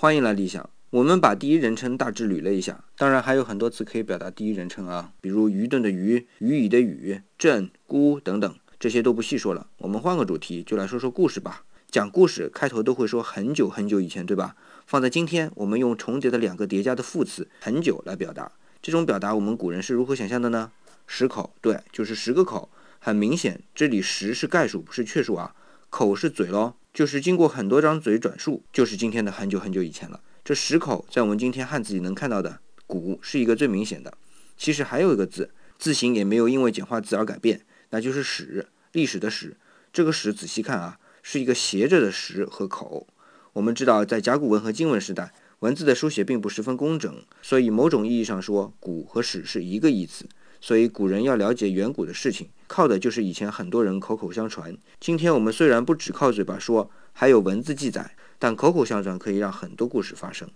欢迎来理想。我们把第一人称大致捋了一下，当然还有很多词可以表达第一人称啊，比如愚钝的愚、愚以的愚、正、孤等等，这些都不细说了。我们换个主题，就来说说故事吧。讲故事开头都会说很久很久以前，对吧？放在今天，我们用重叠的两个叠加的副词“很久”来表达。这种表达，我们古人是如何想象的呢？十口，对，就是十个口。很明显，这里十是概数，不是确数啊。口是嘴喽，就是经过很多张嘴转述，就是今天的很久很久以前了。这十口在我们今天汉字里能看到的“古”是一个最明显的。其实还有一个字，字形也没有因为简化字而改变，那就是“史”，历史的“史”。这个“史”仔细看啊，是一个斜着的“石”和口。我们知道，在甲骨文和金文时代，文字的书写并不十分工整，所以某种意义上说，“古”和“史”是一个意思。所以古人要了解远古的事情，靠的就是以前很多人口口相传。今天我们虽然不只靠嘴巴说，还有文字记载。但口口相传可以让很多故事发生。